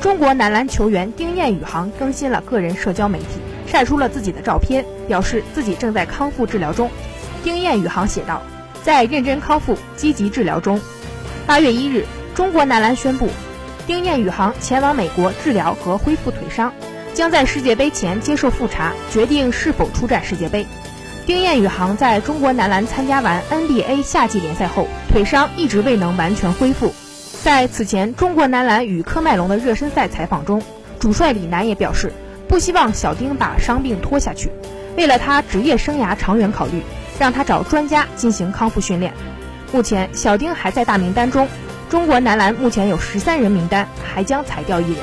中国男篮球员丁彦雨航更新了个人社交媒体，晒出了自己的照片，表示自己正在康复治疗中。丁彦雨航写道：“在认真康复、积极治疗中。”八月一日，中国男篮宣布，丁彦雨航前往美国治疗和恢复腿伤，将在世界杯前接受复查，决定是否出战世界杯。丁彦雨航在中国男篮参加完 NBA 夏季联赛后，腿伤一直未能完全恢复。在此前中国男篮与科迈隆的热身赛采访中，主帅李楠也表示，不希望小丁把伤病拖下去，为了他职业生涯长远考虑，让他找专家进行康复训练。目前小丁还在大名单中，中国男篮目前有十三人名单，还将裁掉一人。